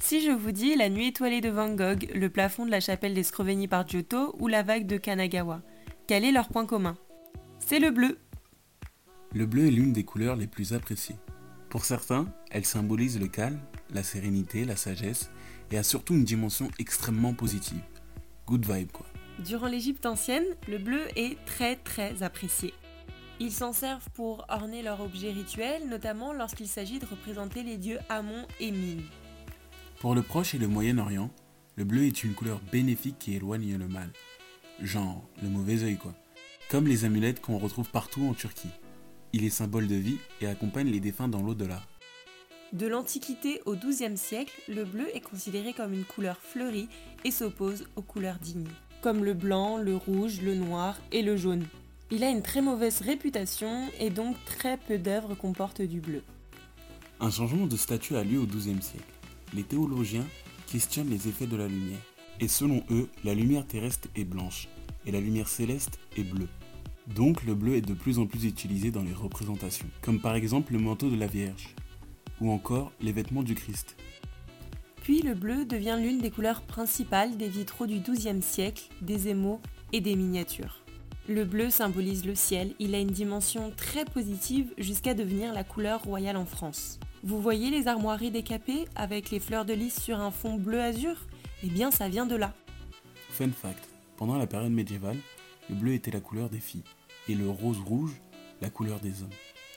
Si je vous dis la nuit étoilée de Van Gogh, le plafond de la chapelle des Scrovegni par Giotto ou la vague de Kanagawa, quel est leur point commun? C'est le bleu. Le bleu est l'une des couleurs les plus appréciées. Pour certains, elle symbolise le calme, la sérénité, la sagesse et a surtout une dimension extrêmement positive. Good vibe quoi. Durant l'Égypte ancienne, le bleu est très très apprécié. Ils s'en servent pour orner leurs objets rituels, notamment lorsqu'il s'agit de représenter les dieux Amon et Min. Pour le Proche et le Moyen-Orient, le bleu est une couleur bénéfique qui éloigne le mal. Genre, le mauvais œil quoi. Comme les amulettes qu'on retrouve partout en Turquie. Il est symbole de vie et accompagne les défunts dans l'au-delà. De l'Antiquité au XIIe siècle, le bleu est considéré comme une couleur fleurie et s'oppose aux couleurs dignes, comme le blanc, le rouge, le noir et le jaune. Il a une très mauvaise réputation et donc très peu d'œuvres comportent du bleu. Un changement de statut a lieu au XIIe siècle les théologiens questionnent les effets de la lumière. Et selon eux, la lumière terrestre est blanche et la lumière céleste est bleue. Donc le bleu est de plus en plus utilisé dans les représentations, comme par exemple le manteau de la Vierge, ou encore les vêtements du Christ. Puis le bleu devient l'une des couleurs principales des vitraux du XIIe siècle, des émaux et des miniatures. Le bleu symbolise le ciel, il a une dimension très positive jusqu'à devenir la couleur royale en France. Vous voyez les armoiries décapées avec les fleurs de lys sur un fond bleu azur? Eh bien, ça vient de là. Fun fact pendant la période médiévale, le bleu était la couleur des filles et le rose rouge la couleur des hommes,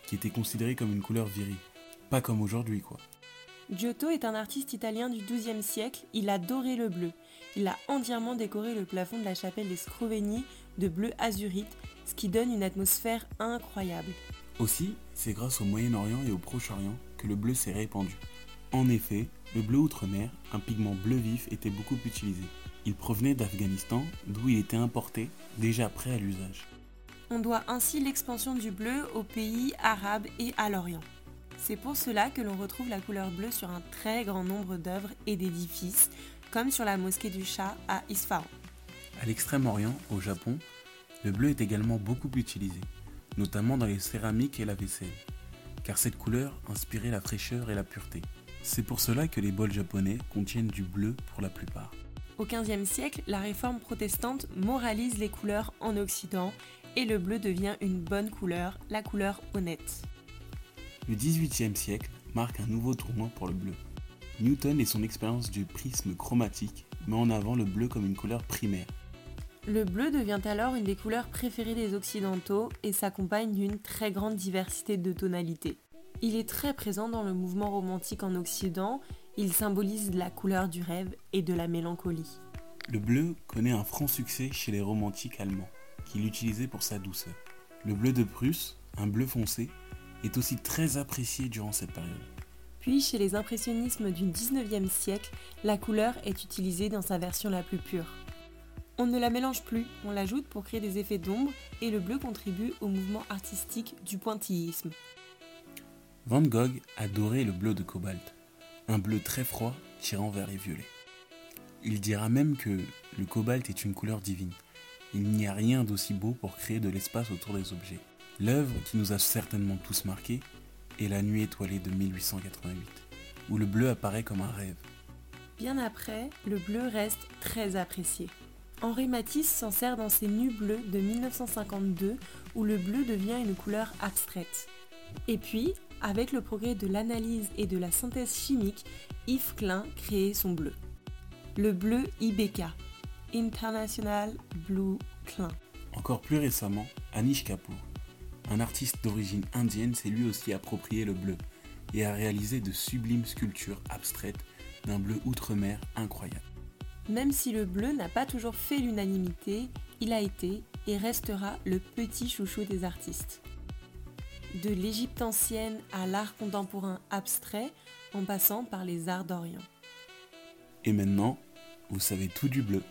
qui était considérée comme une couleur virile. Pas comme aujourd'hui, quoi. Giotto est un artiste italien du XIIe siècle, il adorait le bleu. Il a entièrement décoré le plafond de la chapelle des Scrovegni de bleu azurite, ce qui donne une atmosphère incroyable. Aussi, c'est grâce au Moyen-Orient et au Proche-Orient que le bleu s'est répandu. En effet, le bleu outre-mer, un pigment bleu vif, était beaucoup utilisé. Il provenait d'Afghanistan, d'où il était importé, déjà prêt à l'usage. On doit ainsi l'expansion du bleu aux pays arabes et à l'Orient. C'est pour cela que l'on retrouve la couleur bleue sur un très grand nombre d'œuvres et d'édifices, comme sur la mosquée du Shah à Isfahan. À l'extrême-orient, au Japon, le bleu est également beaucoup utilisé, notamment dans les céramiques et la vaisselle car cette couleur inspirait la fraîcheur et la pureté. C'est pour cela que les bols japonais contiennent du bleu pour la plupart. Au XVe siècle, la réforme protestante moralise les couleurs en Occident et le bleu devient une bonne couleur, la couleur honnête. Le XVIIIe siècle marque un nouveau tournant pour le bleu. Newton et son expérience du prisme chromatique met en avant le bleu comme une couleur primaire. Le bleu devient alors une des couleurs préférées des Occidentaux et s'accompagne d'une très grande diversité de tonalités. Il est très présent dans le mouvement romantique en Occident, il symbolise la couleur du rêve et de la mélancolie. Le bleu connaît un franc succès chez les romantiques allemands, qui l'utilisaient pour sa douceur. Le bleu de Prusse, un bleu foncé, est aussi très apprécié durant cette période. Puis chez les impressionnismes du 19e siècle, la couleur est utilisée dans sa version la plus pure. On ne la mélange plus, on l'ajoute pour créer des effets d'ombre et le bleu contribue au mouvement artistique du pointillisme. Van Gogh adorait le bleu de cobalt, un bleu très froid tirant vers les violets. Il dira même que le cobalt est une couleur divine. Il n'y a rien d'aussi beau pour créer de l'espace autour des objets. L'œuvre qui nous a certainement tous marqués est La Nuit étoilée de 1888, où le bleu apparaît comme un rêve. Bien après, le bleu reste très apprécié. Henri Matisse s'en sert dans ses Nus bleus de 1952 où le bleu devient une couleur abstraite. Et puis, avec le progrès de l'analyse et de la synthèse chimique, Yves Klein crée son bleu. Le bleu IBK, International Blue Klein. Encore plus récemment, Anish Kapoor, un artiste d'origine indienne, s'est lui aussi approprié le bleu et a réalisé de sublimes sculptures abstraites d'un bleu outre-mer incroyable. Même si le bleu n'a pas toujours fait l'unanimité, il a été et restera le petit chouchou des artistes. De l'Égypte ancienne à l'art contemporain abstrait, en passant par les arts d'Orient. Et maintenant, vous savez tout du bleu.